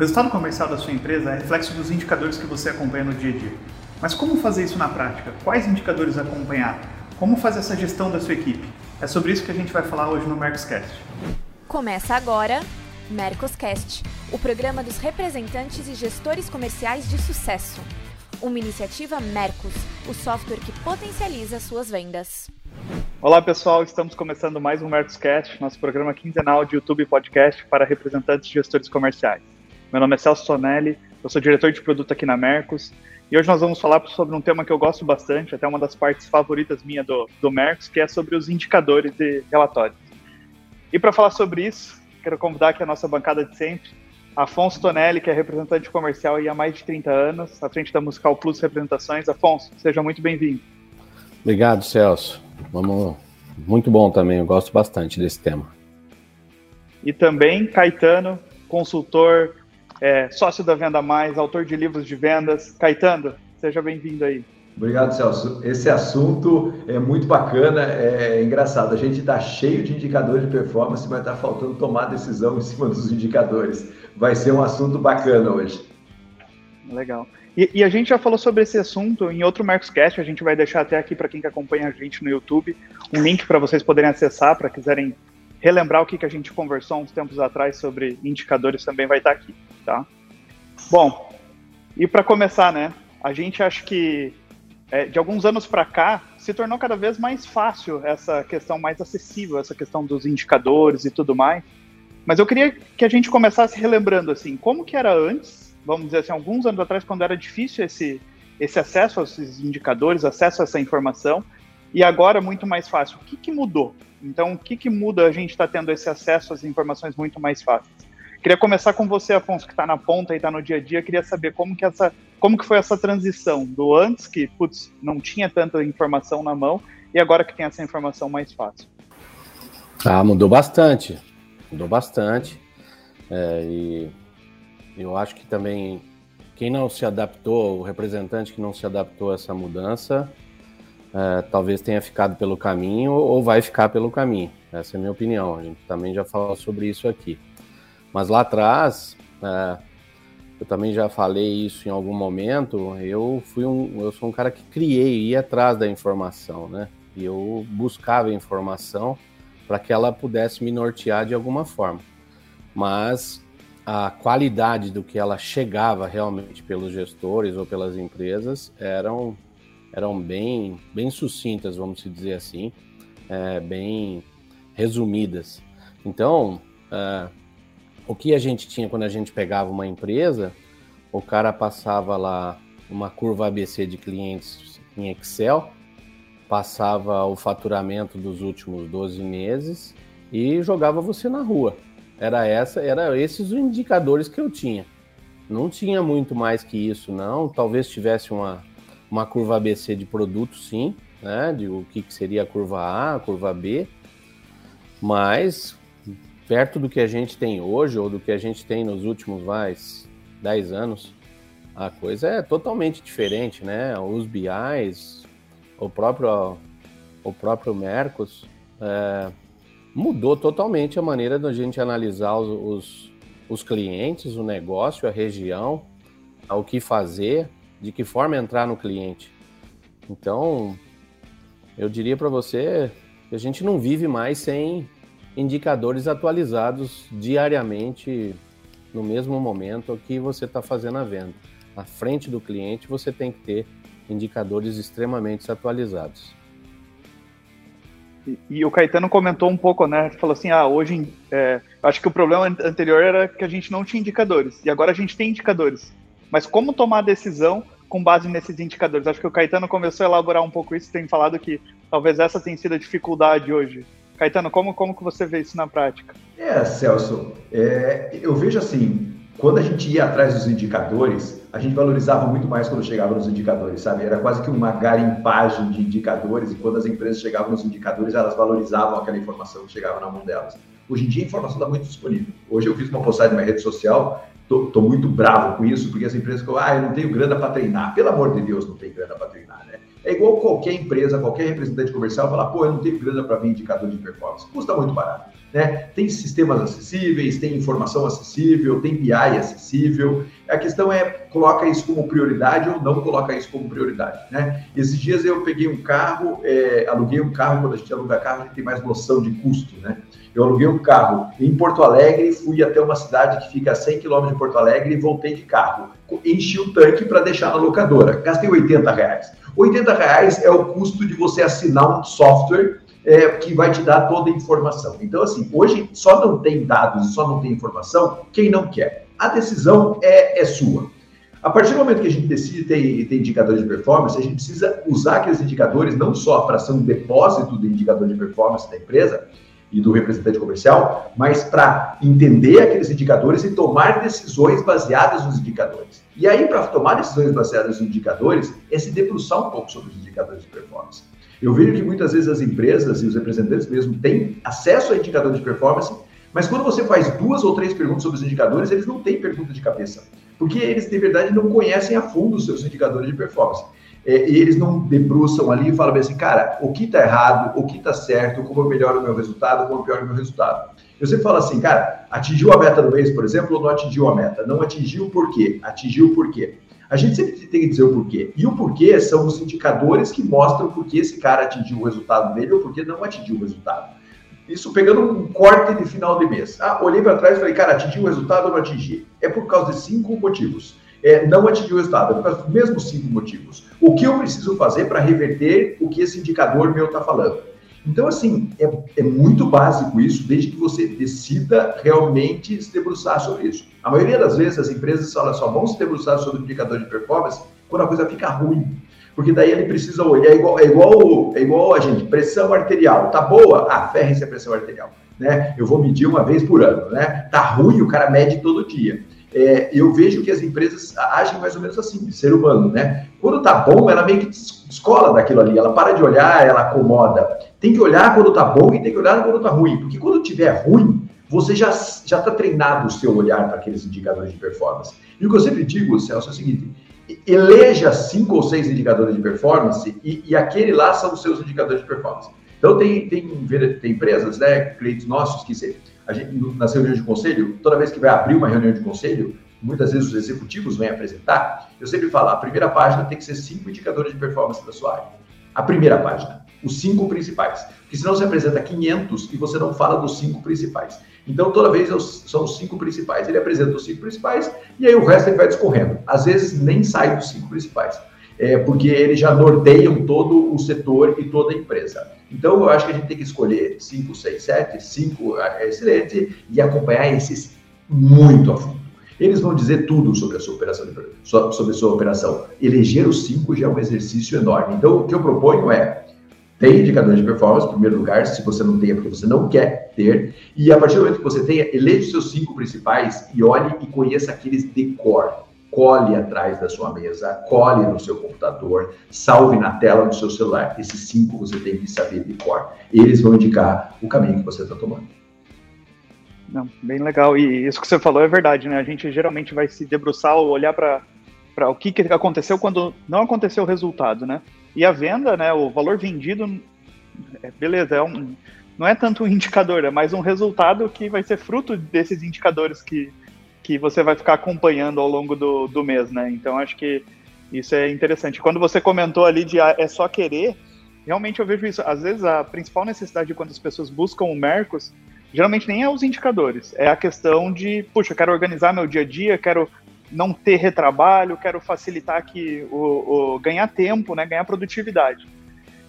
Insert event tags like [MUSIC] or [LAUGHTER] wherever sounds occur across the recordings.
resultado comercial da sua empresa é reflexo dos indicadores que você acompanha no dia a dia. Mas como fazer isso na prática? Quais indicadores acompanhar? Como fazer essa gestão da sua equipe? É sobre isso que a gente vai falar hoje no Mercoscast. Começa agora Mercoscast, o programa dos representantes e gestores comerciais de sucesso. Uma iniciativa Mercos, o software que potencializa suas vendas. Olá pessoal, estamos começando mais um Mercoscast, nosso programa quinzenal de YouTube e podcast para representantes e gestores comerciais. Meu nome é Celso Tonelli, eu sou diretor de produto aqui na Mercos e hoje nós vamos falar sobre um tema que eu gosto bastante, até uma das partes favoritas minha do, do Mercos, que é sobre os indicadores e relatórios. E para falar sobre isso, quero convidar aqui a nossa bancada de sempre, Afonso Tonelli, que é representante comercial há mais de 30 anos, à frente da Musical Plus Representações. Afonso, seja muito bem-vindo. Obrigado, Celso. Vamos... Muito bom também, eu gosto bastante desse tema. E também Caetano, consultor, é, sócio da Venda Mais, autor de livros de vendas. Caetano, seja bem-vindo aí. Obrigado, Celso. Esse assunto é muito bacana, é engraçado. A gente está cheio de indicadores de performance, mas está faltando tomar decisão em cima dos indicadores. Vai ser um assunto bacana hoje. Legal. E, e, a gente já falou sobre esse assunto em outro Marcoscast, a gente vai deixar até aqui para quem que acompanha a gente no YouTube, um link para vocês poderem acessar, para quiserem relembrar o que, que a gente conversou uns tempos atrás sobre indicadores também vai estar tá aqui, tá? Bom, e para começar, né, a gente acha que é, de alguns anos para cá se tornou cada vez mais fácil essa questão mais acessível, essa questão dos indicadores e tudo mais. Mas eu queria que a gente começasse relembrando assim, como que era antes vamos dizer assim, alguns anos atrás, quando era difícil esse, esse acesso a esses indicadores, acesso a essa informação, e agora muito mais fácil. O que, que mudou? Então, o que, que muda a gente está tendo esse acesso às informações muito mais fáceis? Queria começar com você, Afonso, que está na ponta e está no dia a dia. Queria saber como que, essa, como que foi essa transição do antes, que putz, não tinha tanta informação na mão, e agora que tem essa informação mais fácil. Ah, mudou bastante. Mudou bastante. É, e eu acho que também quem não se adaptou, o representante que não se adaptou a essa mudança, é, talvez tenha ficado pelo caminho ou vai ficar pelo caminho. Essa é a minha opinião. A gente também já falou sobre isso aqui. Mas lá atrás, é, eu também já falei isso em algum momento. Eu fui um, eu sou um cara que criei, ia atrás da informação, né? E eu buscava informação para que ela pudesse me nortear de alguma forma. Mas a qualidade do que ela chegava realmente pelos gestores ou pelas empresas eram, eram bem, bem sucintas, vamos dizer assim, é, bem resumidas. Então, é, o que a gente tinha quando a gente pegava uma empresa, o cara passava lá uma curva ABC de clientes em Excel, passava o faturamento dos últimos 12 meses e jogava você na rua. Era essa, era esses os indicadores que eu tinha. Não tinha muito mais que isso, não. Talvez tivesse uma, uma curva ABC de produto, sim, né? De o que, que seria a curva A, a curva B. Mas perto do que a gente tem hoje, ou do que a gente tem nos últimos mais 10 anos, a coisa é totalmente diferente, né? Os BIs, o próprio, o próprio Mercos, é, mudou totalmente a maneira da gente analisar os, os, os clientes, o negócio, a região, o que fazer, de que forma entrar no cliente. Então, eu diria para você que a gente não vive mais sem indicadores atualizados diariamente no mesmo momento que você está fazendo a venda. À frente do cliente, você tem que ter indicadores extremamente atualizados. E, e, o Caetano comentou um pouco, né? Falou assim: ah, hoje. É, acho que o problema anterior era que a gente não tinha indicadores. E agora a gente tem indicadores. Mas como tomar decisão com base nesses indicadores? Acho que o Caetano começou a elaborar um pouco isso, tem falado que talvez essa tenha sido a dificuldade hoje. Caetano, como, como que você vê isso na prática? É, Celso, é, eu vejo assim, quando a gente ia atrás dos indicadores, a gente valorizava muito mais quando chegava nos indicadores, sabe? Era quase que uma garimpagem de indicadores, e quando as empresas chegavam nos indicadores, elas valorizavam aquela informação que chegava na mão delas. Hoje em dia, a informação está muito disponível. Hoje eu fiz uma postagem na rede social, estou muito bravo com isso, porque as empresas falam, ah, eu não tenho grana para treinar. Pelo amor de Deus, não tem grana para treinar, né? É igual qualquer empresa, qualquer representante comercial falar, pô, eu não tenho grana para ver indicador de performance. Custa muito barato. Né? Tem sistemas acessíveis, tem informação acessível, tem BI acessível. A questão é, coloca isso como prioridade ou não coloca isso como prioridade. Né? Esses dias eu peguei um carro, é, aluguei um carro, quando a gente aluga carro, a gente tem mais noção de custo. Né? Eu aluguei um carro em Porto Alegre, fui até uma cidade que fica a 100 km de Porto Alegre e voltei de carro. Enchi o tanque para deixar na locadora. Gastei 80 reais. 80 reais é o custo de você assinar um software é, que vai te dar toda a informação. Então, assim, hoje só não tem dados, só não tem informação quem não quer. A decisão é, é sua. A partir do momento que a gente decide ter, ter indicadores de performance, a gente precisa usar aqueles indicadores não só para ser um depósito de indicador de performance da empresa e do representante comercial, mas para entender aqueles indicadores e tomar decisões baseadas nos indicadores. E aí, para tomar decisões baseadas nos indicadores, é se debruçar um pouco sobre os indicadores de performance. Eu vejo que muitas vezes as empresas e os representantes mesmo têm acesso a indicadores de performance, mas quando você faz duas ou três perguntas sobre os indicadores, eles não têm pergunta de cabeça, porque eles de verdade não conhecem a fundo os seus indicadores de performance. É, e eles não debruçam ali e falam assim, cara, o que está errado, o que está certo, como eu melhoro o meu resultado, como eu pioro o meu resultado. Eu sempre falo assim, cara, atingiu a meta do mês, por exemplo, ou não atingiu a meta? Não atingiu por quê? Atingiu por quê? A gente sempre tem que dizer o porquê. E o porquê são os indicadores que mostram por que esse cara atingiu o resultado dele ou por que não atingiu o resultado. Isso pegando um corte de final de mês. Ah, olhei para trás e falei, cara, atingiu o resultado ou não atingi? É por causa de cinco motivos. É, não atingiu o resultado, é por causa dos mesmos cinco motivos. O que eu preciso fazer para reverter o que esse indicador meu está falando? Então, assim, é, é, muito básico isso, desde que você decida realmente se debruçar sobre isso. A maioria das vezes as empresas só, só vão se debruçar sobre o indicador de performance quando a coisa fica ruim. Porque daí ele precisa olhar, é igual, é igual, é igual a gente, pressão arterial, tá boa? Ah, ferre-se a pressão arterial. Né? Eu vou medir uma vez por ano, né? Tá ruim, o cara mede todo dia é, eu vejo que as empresas agem mais ou menos assim, de ser humano, né? Quando tá bom, ela meio que descola daquilo ali, ela para de olhar, ela acomoda. Tem que olhar quando tá bom e tem que olhar quando tá ruim, porque quando tiver ruim, você já já está treinado o seu olhar para aqueles indicadores de performance. E o que eu sempre digo, Celso, é o seguinte: eleja cinco ou seis indicadores de performance e, e aquele lá são os seus indicadores de performance. Então tem, tem, tem empresas, né, clientes nossos que a gente, nas reuniões de conselho, toda vez que vai abrir uma reunião de conselho, muitas vezes os executivos vêm apresentar, eu sempre falo, a primeira página tem que ser cinco indicadores de performance da sua área. A primeira página, os cinco principais. Porque senão você apresenta 500 e você não fala dos cinco principais. Então, toda vez são os cinco principais. Ele apresenta os cinco principais e aí o resto ele vai discorrendo. Às vezes nem sai dos cinco principais é, porque eles já norteiam todo o setor e toda a empresa. Então, eu acho que a gente tem que escolher 5, 6, 7, 5 é excelente e acompanhar esses muito a fundo. Eles vão dizer tudo sobre a sua operação, sobre sua operação. Eleger os cinco já é um exercício enorme. Então, o que eu proponho é tem indicadores de performance, em primeiro lugar, se você não tem, é porque você não quer ter. E a partir do momento que você tenha, eleja os seus cinco principais e olhe e conheça aqueles de cor cole atrás da sua mesa, cole no seu computador, salve na tela do seu celular. Esses cinco você tem que saber de cor. Eles vão indicar o caminho que você está tomando. Não, bem legal. E isso que você falou é verdade, né? A gente geralmente vai se debruçar ou olhar para o que, que aconteceu quando não aconteceu o resultado, né? E a venda, né? O valor vendido, é, beleza, é um, não é tanto um indicador, é mais um resultado que vai ser fruto desses indicadores que, que você vai ficar acompanhando ao longo do, do mês, né? Então acho que isso é interessante. Quando você comentou ali de ah, é só querer, realmente eu vejo isso. Às vezes a principal necessidade de quando as pessoas buscam o Mercos, geralmente nem é os indicadores, é a questão de, puxa, eu quero organizar meu dia a dia, quero não ter retrabalho, quero facilitar aqui o, o ganhar tempo, né, ganhar produtividade.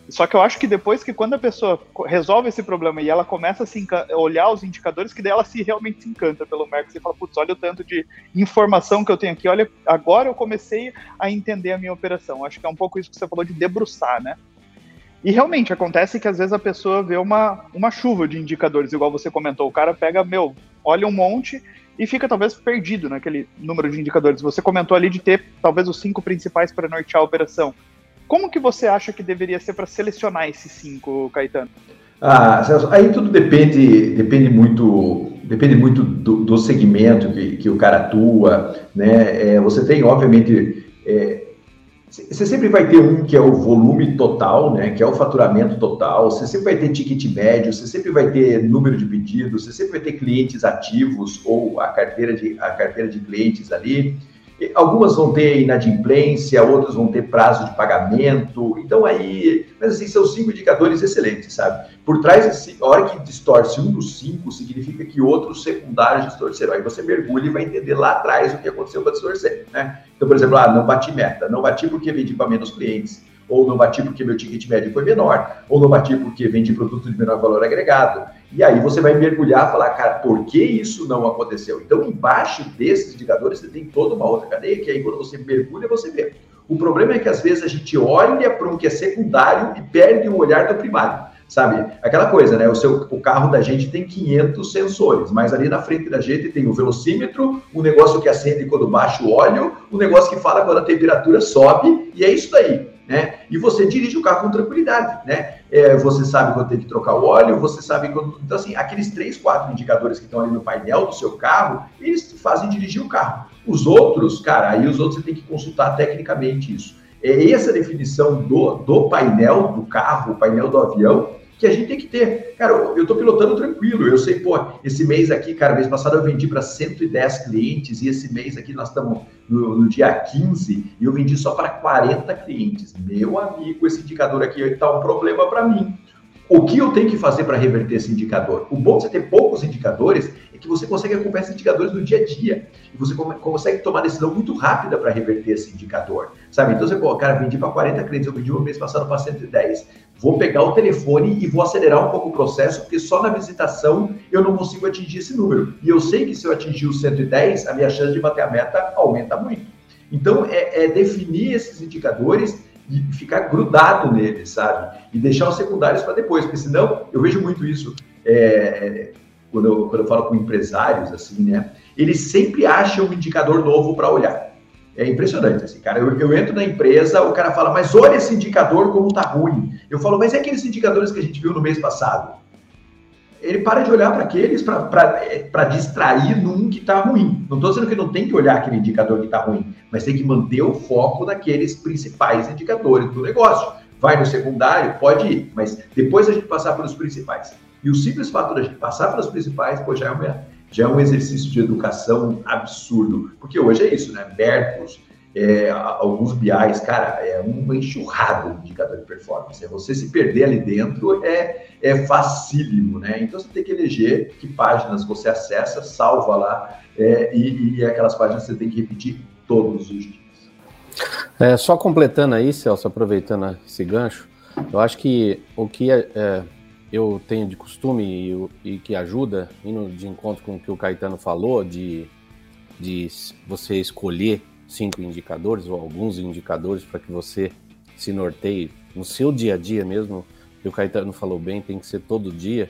Só que eu acho que depois que quando a pessoa resolve esse problema e ela começa a olhar os indicadores, que daí ela se realmente se encanta pelo Mercos e fala, putz, olha o tanto de informação que eu tenho aqui, olha, agora eu comecei a entender a minha operação. Acho que é um pouco isso que você falou de debruçar, né? E realmente acontece que às vezes a pessoa vê uma, uma chuva de indicadores, igual você comentou. O cara pega, meu, olha um monte e fica talvez perdido naquele número de indicadores. Você comentou ali de ter talvez os cinco principais para nortear a operação. Como que você acha que deveria ser para selecionar esses cinco, Caetano? Ah, Celso, aí tudo depende, depende muito, depende muito do, do segmento que, que o cara atua, né? É, você tem, obviamente, é, você sempre vai ter um que é o volume total, né, que é o faturamento total, você sempre vai ter ticket médio, você sempre vai ter número de pedidos, você sempre vai ter clientes ativos ou a carteira de, a carteira de clientes ali. Algumas vão ter inadimplência, outras vão ter prazo de pagamento. Então aí, mas assim, são cinco indicadores excelentes, sabe? Por trás, a hora que distorce um dos cinco, significa que outros secundários distorceram. Aí você mergulha e vai entender lá atrás o que aconteceu para distorcer, né? Então, por exemplo, ah, não bati meta, não bati porque vendi para menos clientes ou não bati porque meu ticket médio foi menor, ou não bati porque vendi produto de menor valor agregado. E aí você vai mergulhar e falar, cara, por que isso não aconteceu? Então, embaixo desses indicadores, você tem toda uma outra cadeia, que aí quando você mergulha, você vê. O problema é que às vezes a gente olha para um que é secundário e perde o olhar do primário sabe? Aquela coisa, né? O, seu, o carro da gente tem 500 sensores, mas ali na frente da gente tem o velocímetro, o negócio que acende quando baixa o óleo, o negócio que fala quando a temperatura sobe, e é isso aí né? E você dirige o carro com tranquilidade, né? É, você sabe quando tem que trocar o óleo, você sabe quando. Então, assim, aqueles três, quatro indicadores que estão ali no painel do seu carro, eles fazem dirigir o carro. Os outros, cara, aí os outros você tem que consultar tecnicamente isso. É essa definição do, do painel do carro, o painel do avião, que a gente tem que ter. Cara, eu estou pilotando tranquilo, eu sei, pô, esse mês aqui, cara, mês passado eu vendi para 110 clientes e esse mês aqui nós estamos no, no, dia 15 e eu vendi só para 40 clientes. Meu amigo, esse indicador aqui está um problema para mim. O que eu tenho que fazer para reverter esse indicador? O bom de você ter poucos indicadores é que você consegue acompanhar esses indicadores no dia a dia. E você consegue tomar decisão muito rápida para reverter esse indicador. Sabe? Então você, pô, cara, vendi para 40 clientes, eu vendi um mês passado para 110. Vou pegar o telefone e vou acelerar um pouco o processo, porque só na visitação eu não consigo atingir esse número. E eu sei que se eu atingir o 110, a minha chance de bater a meta aumenta muito. Então, é, é definir esses indicadores e ficar grudado neles, sabe? E deixar os secundários para depois, porque senão eu vejo muito isso é, quando, eu, quando eu falo com empresários, assim, né? Eles sempre acham um indicador novo para olhar. É impressionante, assim, cara. Eu, eu, entro na empresa, o cara fala, mas olha esse indicador como tá ruim. Eu falo, mas é aqueles indicadores que a gente viu no mês passado ele para de olhar para aqueles para é, distrair num que está ruim. Não estou dizendo que não tem que olhar aquele indicador que está ruim, mas tem que manter o foco naqueles principais indicadores do negócio. Vai no secundário, pode ir, mas depois a gente passar pelos principais. E o simples fato da gente passar pelos principais, pô, já é, uma, já é um exercício de educação absurdo. Porque hoje é isso, né? Bertos, é, alguns BIs, cara, é uma enxurrada de indicador de performance. É você se perder ali dentro é, é facílimo, né? Então você tem que eleger que páginas você acessa, salva lá, é, e, e aquelas páginas você tem que repetir todos os dias. É, só completando aí, Celso, aproveitando esse gancho, eu acho que o que é, é eu tenho de costume e, e, que ajuda, indo de encontro com o que o Caetano falou, de, de você escolher cinco indicadores ou alguns indicadores para que você se norteie no seu dia a dia mesmo. E o Caetano falou bem, tem que ser todo dia.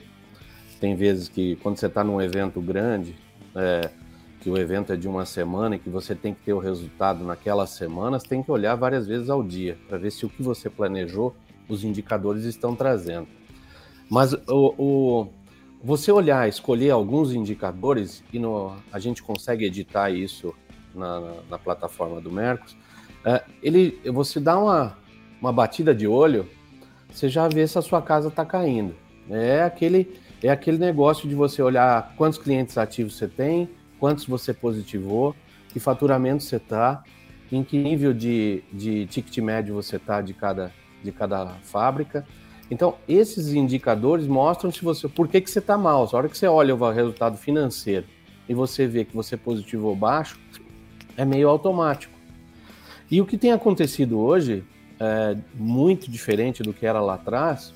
Tem vezes que quando você está num evento grande, é, que o evento é de uma semana e que você tem que ter o resultado naquelas semanas, tem que olhar várias vezes ao dia para ver se o que você planejou, os indicadores estão trazendo. Mas o, o você olhar, escolher alguns indicadores e no, a gente consegue editar isso na, na, na plataforma do Mercos, é, ele, você dá uma, uma batida de olho, você já vê se a sua casa está caindo. É aquele, é aquele negócio de você olhar quantos clientes ativos você tem, quantos você positivou, que faturamento você está, em que nível de, de ticket médio você está de cada, de cada fábrica. Então, esses indicadores mostram se você, por que, que você está mal. A hora que você olha o resultado financeiro e você vê que você positivou baixo, é meio automático. E o que tem acontecido hoje, é, muito diferente do que era lá atrás,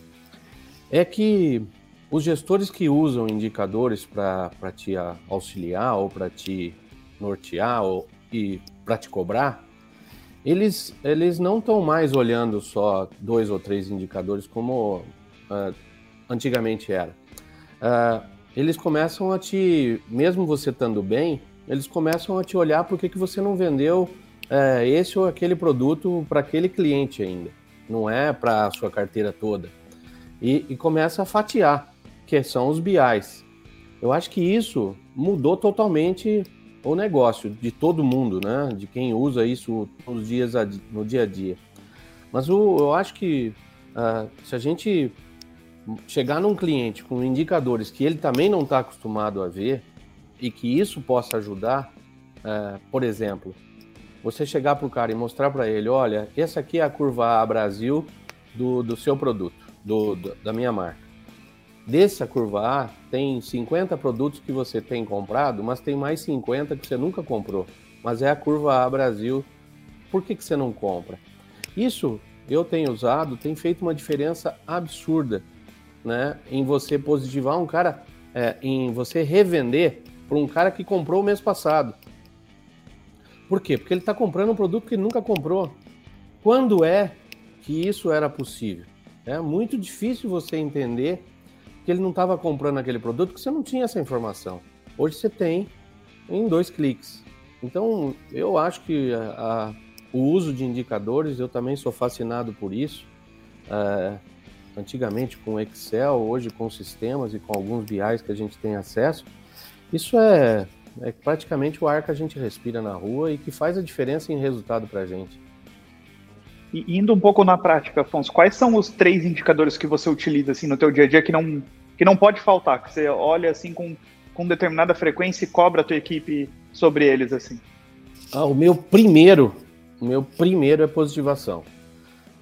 é que os gestores que usam indicadores para te auxiliar ou para te nortear ou, e para te cobrar, eles, eles não estão mais olhando só dois ou três indicadores como uh, antigamente era. Uh, eles começam a te, mesmo você estando bem, eles começam a te olhar por que, você não vendeu é, esse ou aquele produto para aquele cliente ainda. Não é para a sua carteira toda. E, e, começa a fatiar, que são os BIs. Eu acho que isso mudou totalmente o negócio de todo mundo, né? De quem usa isso nos dias no dia a dia. Mas o, eu acho que uh, se a gente chegar num cliente com indicadores que ele também não está acostumado a ver e que isso possa ajudar, uh, por exemplo, você chegar para o cara e mostrar para ele, olha, essa aqui é a curva A Brasil do, do seu produto, do, do, da minha marca. Dessa curva A, tem 50 produtos que você tem comprado, mas tem mais 50 que você nunca comprou. Mas é a curva A Brasil. Por que, que você não compra? Isso eu tenho usado, tem feito uma diferença absurda, né? Em você positivar um cara, é, em você revender para um cara que comprou o mês passado. Por quê? Porque ele está comprando um produto que nunca comprou. Quando é que isso era possível? É muito difícil você entender que ele não estava comprando aquele produto porque você não tinha essa informação. Hoje você tem em dois cliques. Então, eu acho que a, a, o uso de indicadores, eu também sou fascinado por isso. É, antigamente com Excel, hoje com sistemas e com alguns BIs que a gente tem acesso. Isso é, é praticamente o ar que a gente respira na rua e que faz a diferença em resultado para a gente. E indo um pouco na prática, Afonso, quais são os três indicadores que você utiliza assim no teu dia a dia que não, que não pode faltar, que você olha assim com, com determinada frequência e cobra a tua equipe sobre eles assim? Ah, o meu primeiro, o meu primeiro é positivação.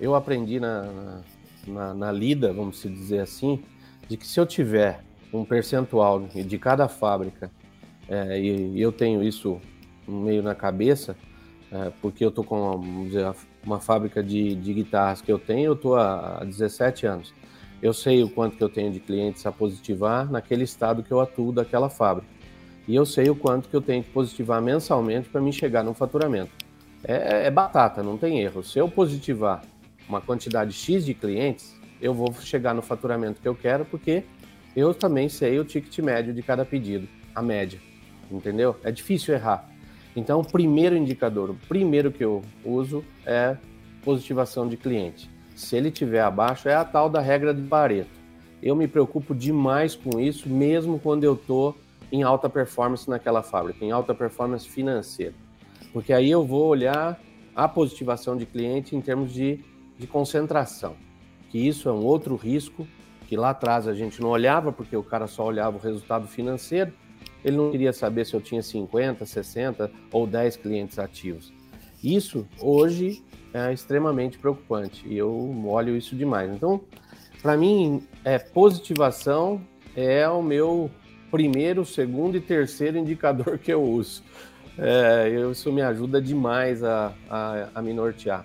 Eu aprendi na, na, na, lida, vamos dizer assim, de que se eu tiver um percentual de cada fábrica é, e, eu tenho isso meio na cabeça, é, porque eu tô com, vamos dizer, uma fábrica de, de guitarras que eu tenho, eu tô há 17 anos. Eu sei o quanto que eu tenho de clientes a positivar naquele estado que eu atuo daquela fábrica. E eu sei o quanto que eu tenho que positivar mensalmente para me chegar no faturamento. É, é, batata, não tem erro. Se eu positivar uma quantidade X de clientes, eu vou chegar no faturamento que eu quero, porque eu também sei o ticket médio de cada pedido, a média. Entendeu? É difícil errar. Então, o primeiro indicador, o primeiro que eu uso é positivação de cliente. Se ele tiver abaixo, é a tal da regra de Pareto. Eu me preocupo demais com isso, mesmo quando eu estou em alta performance naquela fábrica, em alta performance financeira. Porque aí eu vou olhar a positivação de cliente em termos de, de concentração, que isso é um outro risco que lá atrás a gente não olhava, porque o cara só olhava o resultado financeiro, ele não queria saber se eu tinha 50, 60 ou 10 clientes ativos. Isso hoje é extremamente preocupante e eu olho isso demais. Então, para mim, é positivação é o meu primeiro, segundo e terceiro indicador [LAUGHS] que eu uso. É, isso me ajuda demais a, a, a me nortear.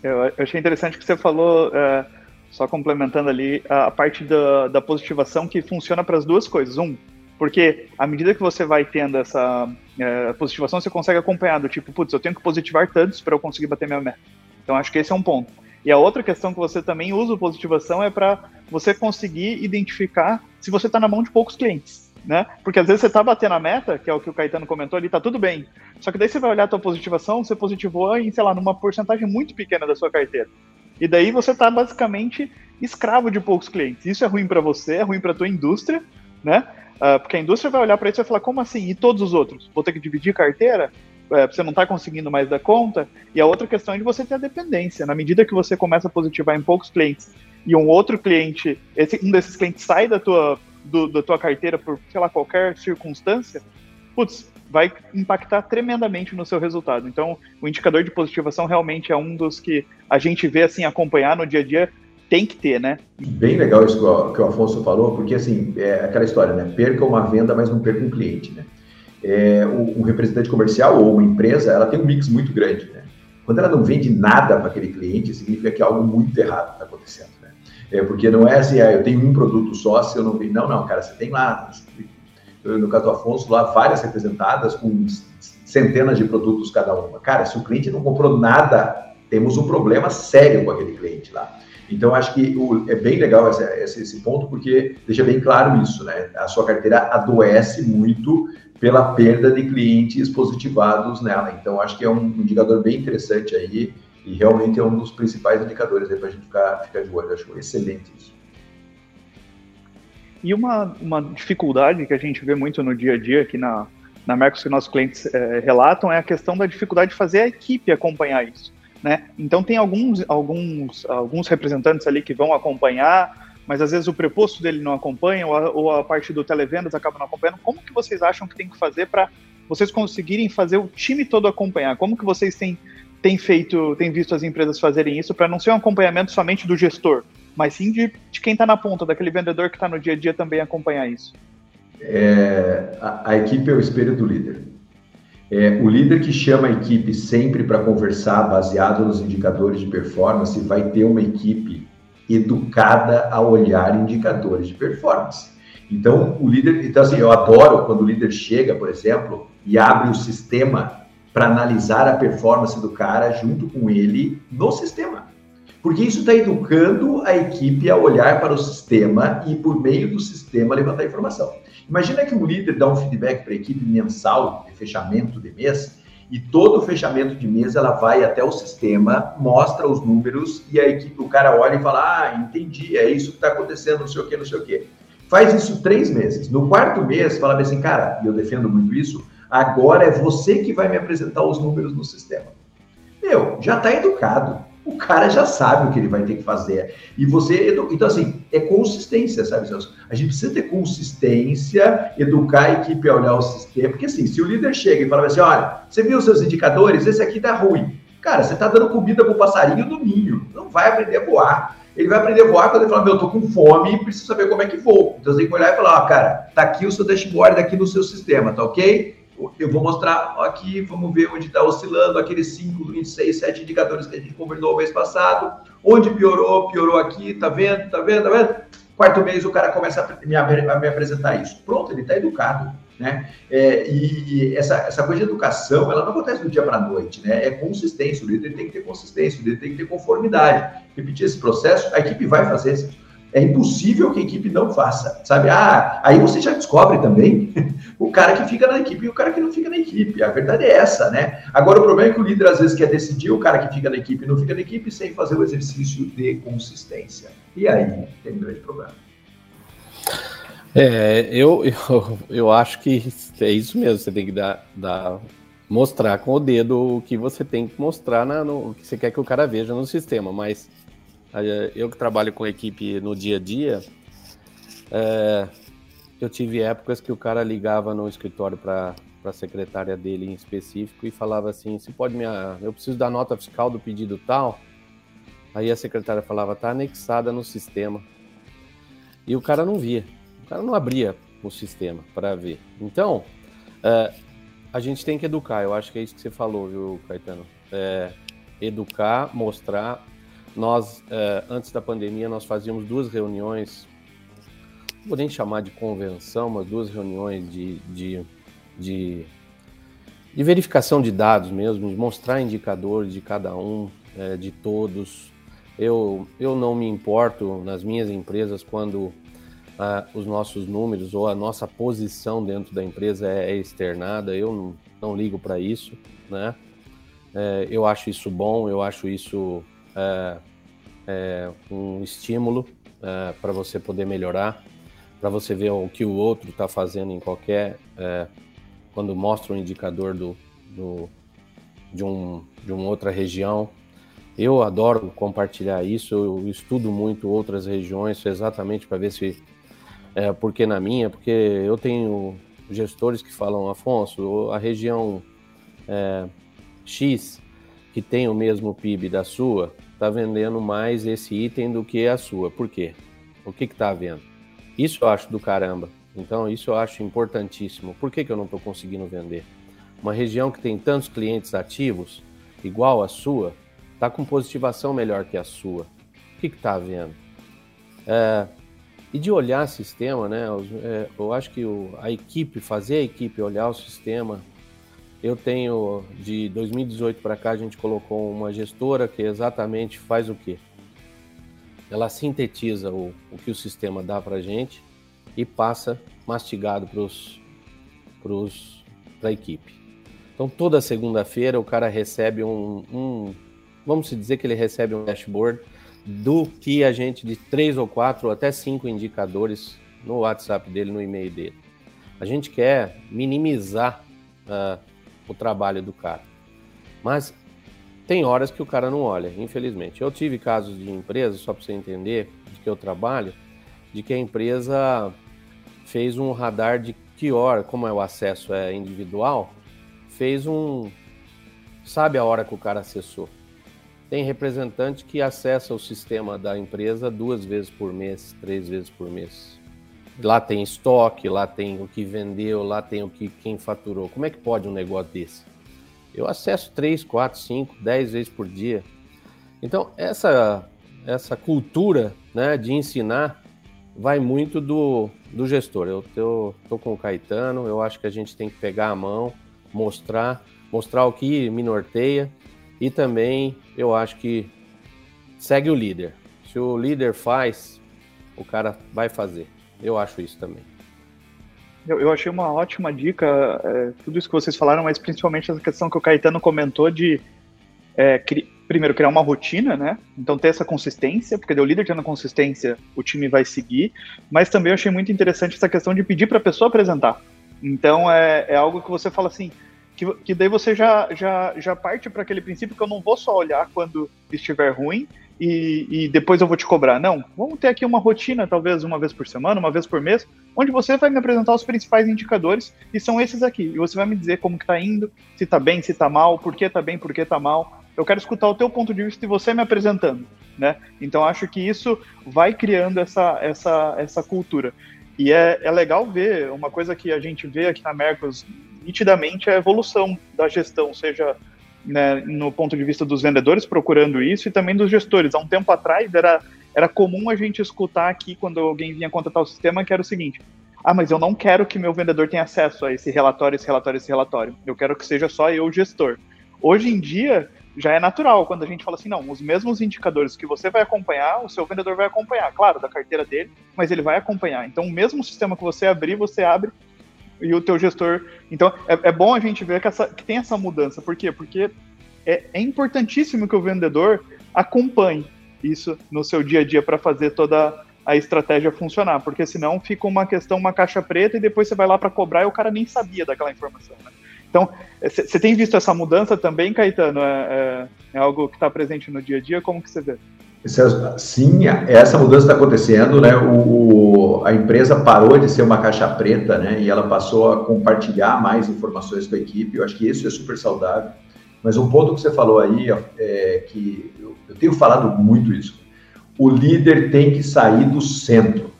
Eu, achei interessante que você falou, é, só complementando ali, a, a parte da, da positivação que funciona para as duas coisas. Um, porque à medida que você vai tendo essa é, positivação, você consegue acompanhar do tipo, putz, eu tenho que positivar tantos para eu conseguir bater minha meta. Então acho que esse é um ponto. E a outra questão que você também usa positivação é para você conseguir identificar se você está na mão de poucos clientes. Né? Porque às vezes você está batendo a meta, que é o que o Caetano comentou ali, tá tudo bem. Só que daí você vai olhar a tua positivação, você positivou em, sei lá, numa porcentagem muito pequena da sua carteira. E daí você está basicamente escravo de poucos clientes. Isso é ruim para você, é ruim para tua indústria, né? Uh, porque a indústria vai olhar para isso e vai falar, como assim? E todos os outros? Vou ter que dividir carteira? É, você não está conseguindo mais dar conta? E a outra questão é de você ter a dependência. Na medida que você começa a positivar em poucos clientes e um outro cliente, esse, um desses clientes sai da tua, do, da tua carteira por, sei lá, qualquer circunstância, putz, vai impactar tremendamente no seu resultado. Então, o indicador de positivação realmente é um dos que a gente vê, assim, acompanhar no dia a dia tem que ter, né? Bem legal isso que o, Afonso falou, porque assim, é aquela história, né? Perca uma venda, mas não perca um cliente, né? É, um representante comercial ou uma empresa, ela tem um mix muito grande, né? Quando ela não vende nada para aquele cliente, significa que algo muito errado está acontecendo, né? É, porque não é assim, ah, eu tenho um produto só, se eu não vendo. Não, não, cara, você tem lá, no caso do Afonso, lá várias representadas com centenas de produtos cada uma. Cara, se o cliente não comprou nada, temos um problema sério com aquele cliente lá. Então, acho que o, é bem legal esse, esse, esse, ponto, porque deixa bem claro isso, né? A sua carteira adoece muito pela perda de clientes positivados nela. Então, acho que é um indicador bem interessante aí e realmente é um dos principais indicadores para a gente ficar, ficar de olho. Acho excelente isso. E uma, uma dificuldade que a gente vê muito no dia a dia aqui na, na Mercos que nossos clientes é, relatam é a questão da dificuldade de fazer a equipe acompanhar isso. Né? Então tem alguns, alguns, alguns representantes ali que vão acompanhar, mas às vezes o preposto dele não acompanha, ou a, ou a parte do televendas acaba não acompanhando. Como que vocês acham que tem que fazer para vocês conseguirem fazer o time todo acompanhar? Como que vocês têm, têm feito, têm visto as empresas fazerem isso para não ser um acompanhamento somente do gestor, mas sim de, de quem está na ponta, daquele vendedor que está no dia a dia também acompanhar isso? É, a, a, equipe é o espelho do líder. É, o líder que chama a equipe sempre para conversar baseado nos indicadores de performance vai ter uma equipe educada a olhar indicadores de performance. Então, o líder, então assim, eu adoro quando o líder chega, por exemplo, e abre o sistema para analisar a performance do cara junto com ele no sistema. Porque isso está educando a equipe a olhar para o sistema e, por meio do sistema, levantar informação. Imagina que um líder dá um feedback para a equipe mensal de fechamento de mês e todo fechamento de mês ela vai até o sistema, mostra os números e a equipe, o cara olha e fala: Ah, entendi, é isso que está acontecendo, não sei o que, não sei o que. Faz isso três meses. No quarto mês, fala assim, cara, e eu defendo muito isso, agora é você que vai me apresentar os números no sistema. Meu, já está educado o cara já sabe o que ele vai ter que fazer. E você. Então, assim, é consistência, sabe, Celso? A gente precisa ter consistência, educar a equipe a olhar o sistema. Porque, assim, se o líder chega e fala assim: olha, você viu os seus indicadores? Esse aqui tá ruim. Cara, você tá dando comida pro passarinho no ninho. Não vai aprender a voar. Ele vai aprender a voar quando ele fala: meu, eu tô com fome e preciso saber como é que vou. Então, você tem que olhar e falar: ó, cara, tá aqui o seu dashboard, aqui no seu sistema, tá ok? Eu vou mostrar aqui, vamos ver onde está oscilando aqueles 5, 6, 7 indicadores que a gente conversou mês passado. Onde piorou, piorou aqui, tá vendo, tá vendo, tá vendo? Quarto mês o cara começa a me, a me apresentar isso. Pronto, ele está educado. Né? É, e essa, essa coisa de educação, ela não acontece do dia para a noite, né? É consistência, o líder tem que ter consistência, o líder tem que ter conformidade. Repetir esse processo, a equipe vai fazer é impossível que a equipe não faça, sabe? Ah, aí você já descobre também [LAUGHS] o cara que fica na equipe e o cara que não fica na equipe. A verdade é essa, né? Agora, o problema é que o líder às vezes quer decidir o cara que fica na equipe e não fica na equipe sem fazer o exercício de consistência. E aí tem um grande problema. É, eu, eu, eu acho que é isso mesmo. Você tem que dar, dar mostrar com o dedo o que você tem que mostrar na, no, o que você quer que o cara veja no sistema, mas eu que trabalho com equipe no dia a dia, é, eu tive épocas que o cara ligava no escritório para a secretária dele em específico e falava assim: se pode me. Eu preciso da nota fiscal do pedido tal. Aí a secretária falava: tá anexada no sistema. E o cara não via. O cara não abria o sistema para ver. Então, é, a gente tem que educar. Eu acho que é isso que você falou, viu, Caetano? É, educar, mostrar nós, é, antes da pandemia, nós fazíamos duas reuniões, não vou nem chamar de convenção, mas duas reuniões de, de, de, de verificação de dados mesmo, de mostrar indicadores de cada um, é, de todos. Eu, eu não me importo nas minhas empresas quando ah, os nossos números ou a nossa posição dentro da empresa é, é externada, eu não, não ligo para isso, né? É, eu acho isso bom, eu acho isso é, é um estímulo é, para você poder melhorar, para você ver o que o outro está fazendo em qualquer. É, quando mostra um indicador do, do, de, um, de uma outra região. Eu adoro compartilhar isso, eu estudo muito outras regiões exatamente para ver se. É, porque na minha, porque eu tenho gestores que falam, Afonso, a região é, X que tem o mesmo PIB da sua, está vendendo mais esse item do que a sua. Por quê? O que está vendo? Isso eu acho do caramba. Então, isso eu acho importantíssimo. Por que, que eu não estou conseguindo vender? Uma região que tem tantos clientes ativos, igual a sua, está com positivação melhor que a sua. O que está vendo? É, e de olhar sistema, né? É, eu acho que a equipe, fazer a equipe olhar o sistema, eu tenho, de 2018 para cá, a gente colocou uma gestora que exatamente faz o quê? Ela sintetiza o, o que o sistema dá para a gente e passa mastigado para a equipe. Então, toda segunda-feira o cara recebe um, um, Vamos dizer que ele recebe um dashboard do que a gente, de três ou quatro ou até cinco indicadores no WhatsApp dele, no e-mail dele. A gente quer minimizar uh, o trabalho do cara. Mas tem horas que o cara não olha, infelizmente. Eu tive casos de empresas, só para você entender, de que eu trabalho, de que a empresa fez um radar de que hora, como é o acesso é individual, fez um. Sabe a hora que o cara acessou. Tem representante que acessa o sistema da empresa duas vezes por mês, três vezes por mês. Lá tem estoque, lá tem o que vendeu, lá tem o que quem faturou. Como é que pode um negócio desse? Eu acesso três, quatro, cinco, dez vezes por dia. Então essa essa cultura, né, de ensinar vai muito do, do gestor. Eu tô, tô com o Caetano, eu acho que a gente tem que pegar a mão, mostrar, mostrar o que me norteia e também eu acho que segue o líder. Se o líder faz, o cara vai fazer. Eu acho isso também. Eu, eu achei uma ótima dica, é, tudo isso que vocês falaram, mas principalmente essa questão que o Caetano comentou de é, cri, primeiro criar uma rotina, né? Então ter essa consistência, porque o líder tendo consistência, o time vai seguir. Mas também eu achei muito interessante essa questão de pedir para a pessoa apresentar. Então é, é algo que você fala assim, que, que daí você já, já, já parte para aquele princípio que eu não vou só olhar quando estiver ruim e, e, depois eu vou te cobrar. Não, vamos ter aqui uma rotina, talvez uma vez por semana, uma vez por mês, onde você vai me apresentar os principais indicadores e são esses aqui. E você vai me dizer como que tá indo, se tá bem, se tá mal, por que tá bem, por que tá mal. Eu quero escutar o teu ponto de vista e você me apresentando, né? Então acho que isso vai criando essa, essa, essa cultura. E é, é legal ver, uma coisa que a gente vê aqui na Mercos nitidamente é a evolução da gestão, seja né, no ponto de vista dos vendedores procurando isso e também dos gestores. Há um tempo atrás era, era comum a gente escutar aqui quando alguém vinha contratar o sistema que era o seguinte: ah, mas eu não quero que meu vendedor tenha acesso a esse relatório, esse relatório, esse relatório. Eu quero que seja só eu, gestor. Hoje em dia, já é natural quando a gente fala assim, não, os mesmos indicadores que você vai acompanhar, o seu vendedor vai acompanhar, claro, da carteira dele, mas ele vai acompanhar. Então, o mesmo sistema que você abrir, você abre e o teu gestor. Então, é, é bom a gente ver que, essa, que, tem essa mudança. Por quê? Porque é, é importantíssimo que o vendedor acompanhe isso no seu dia a dia para fazer toda a estratégia funcionar, porque senão fica uma questão, uma caixa preta e depois você vai lá para cobrar e o cara nem sabia daquela informação. Né? Então, você tem visto essa mudança também, Caetano? É, é, é algo que está presente no dia a dia? Como que você vê? Sim, essa mudança está acontecendo, né? O, a empresa parou de ser uma caixa preta, né? E ela passou a compartilhar mais informações com a equipe. Eu acho que isso é super saudável. Mas um ponto que você falou aí, é que eu tenho falado muito isso. O líder tem que sair do centro.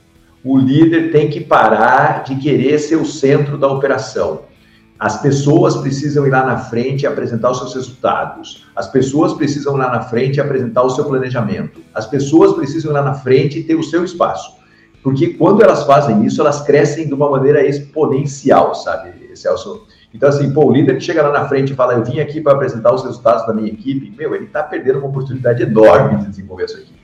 O líder tem que parar de querer ser o centro da operação. As pessoas precisam ir lá na frente e apresentar os seus resultados. As pessoas precisam ir lá na frente e apresentar o seu planejamento. As pessoas precisam ir lá na frente e ter o seu espaço. Porque quando elas fazem isso, elas crescem de uma maneira exponencial, sabe, Celso? Então, assim, pô, o líder que chega lá na frente e fala, eu vim aqui para apresentar os resultados da minha equipe, meu, ele está perdendo uma oportunidade enorme de desenvolver a sua equipe.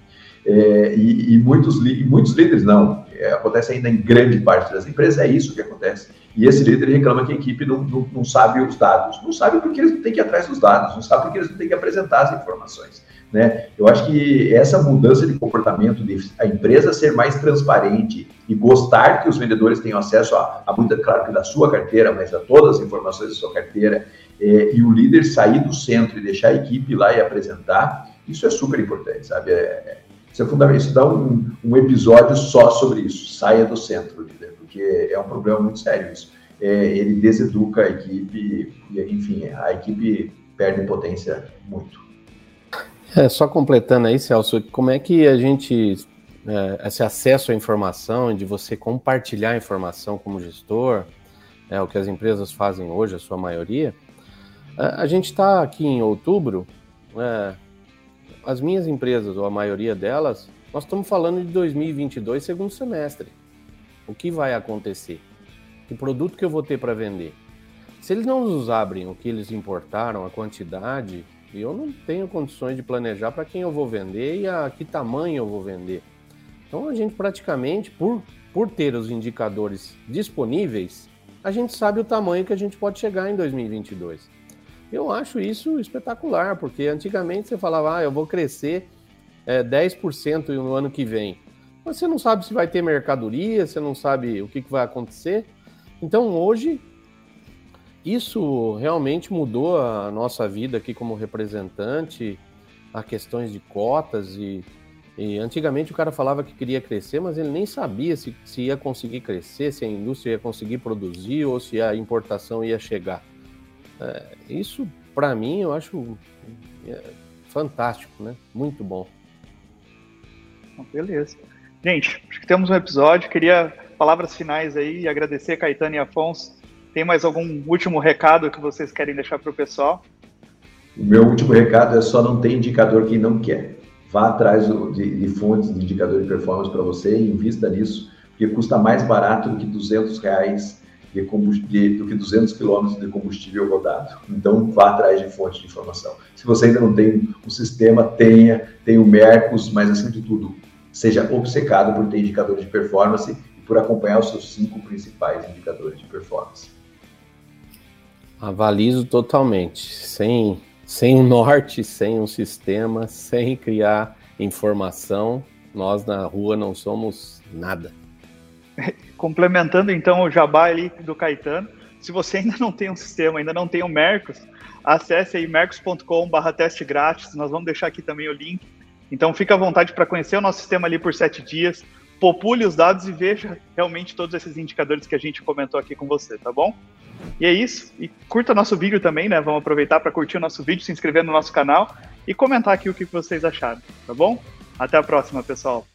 É, e, e, muitos, e muitos líderes não, é, acontece ainda em grande parte das empresas, é isso que acontece e esse líder reclama que a equipe não, não, não, sabe os dados. Não sabe porque eles não têm que ir atrás dos dados, não sabe porque eles não têm que apresentar as informações. Né? Eu acho que essa mudança de comportamento, de a empresa ser mais transparente e gostar que os vendedores tenham acesso a, a muita, claro que da sua carteira, mas a todas as informações da sua carteira, é, e o líder sair do centro e deixar a equipe lá e apresentar, isso é super importante, sabe? É, é isso é fundamental. Isso dá um, um episódio só sobre isso. Saia do centro, líder porque é um problema muito sério isso. É, ele deseduca a equipe, e, enfim, a equipe perde potência muito. É, só completando aí, Celso, como é que a gente, é, esse acesso à informação, de você compartilhar a informação como gestor, é o que as empresas fazem hoje, a sua maioria, a, é, a gente está aqui em outubro, é, as minhas empresas, ou a maioria delas, nós estamos falando de 2022, segundo semestre o que vai acontecer? Que produto que eu vou ter para vender? Se eles não nos abrem o que eles importaram, a quantidade, eu não tenho condições de planejar para quem eu vou vender e a que tamanho eu vou vender. Então a gente praticamente, por, por ter os indicadores disponíveis, a gente sabe o tamanho que a gente pode chegar em 2022. Eu acho isso espetacular, porque antigamente você falava, ah, eu vou crescer é, 10% no ano que vem. Você não sabe se vai ter mercadoria, você não sabe o que, que vai acontecer. Então hoje isso realmente mudou a nossa vida aqui como representante, a questões de cotas e, e, antigamente o cara falava que queria crescer, mas ele nem sabia se, se ia conseguir crescer, se a indústria ia conseguir produzir ou se a importação ia chegar. É, isso, para mim, eu acho é, fantástico, né? Muito bom. Beleza. Gente, acho que temos um episódio. Queria palavras finais aí e agradecer Caetano e Afonso. Tem mais algum último recado que vocês querem deixar para o pessoal? O meu último recado é só não ter indicador que não quer. Vá atrás de, de fontes de indicador de performance para você e invista nisso, porque custa mais barato do que 200 reais de combustível, do que 200 quilômetros de combustível rodado. Então, vá atrás de fonte de informação. Se você ainda não tem um sistema, tenha, tenha o Mercos, mas acima de tudo, seja obcecado por ter indicadores de performance e por acompanhar os seus cinco principais indicadores de performance. Avalizo totalmente. Sem, sem um norte, sem um sistema, sem criar informação, nós na rua não somos nada. [LAUGHS] Complementando então o jabá ali do Caetano, se você ainda não tem um sistema, ainda não tem um Mercos, acesse aí mercos.com.br teste grátis, nós vamos deixar aqui também o link. Então fica à vontade para conhecer o nosso sistema ali por sete dias, popule os dados e veja realmente todos esses indicadores que a gente comentou aqui com você, tá bom? E é isso. E curta nosso vídeo também, né? Vamos aproveitar para curtir o nosso vídeo, se inscrever no nosso canal e comentar aqui o que vocês acharam, tá bom? Até a próxima, pessoal.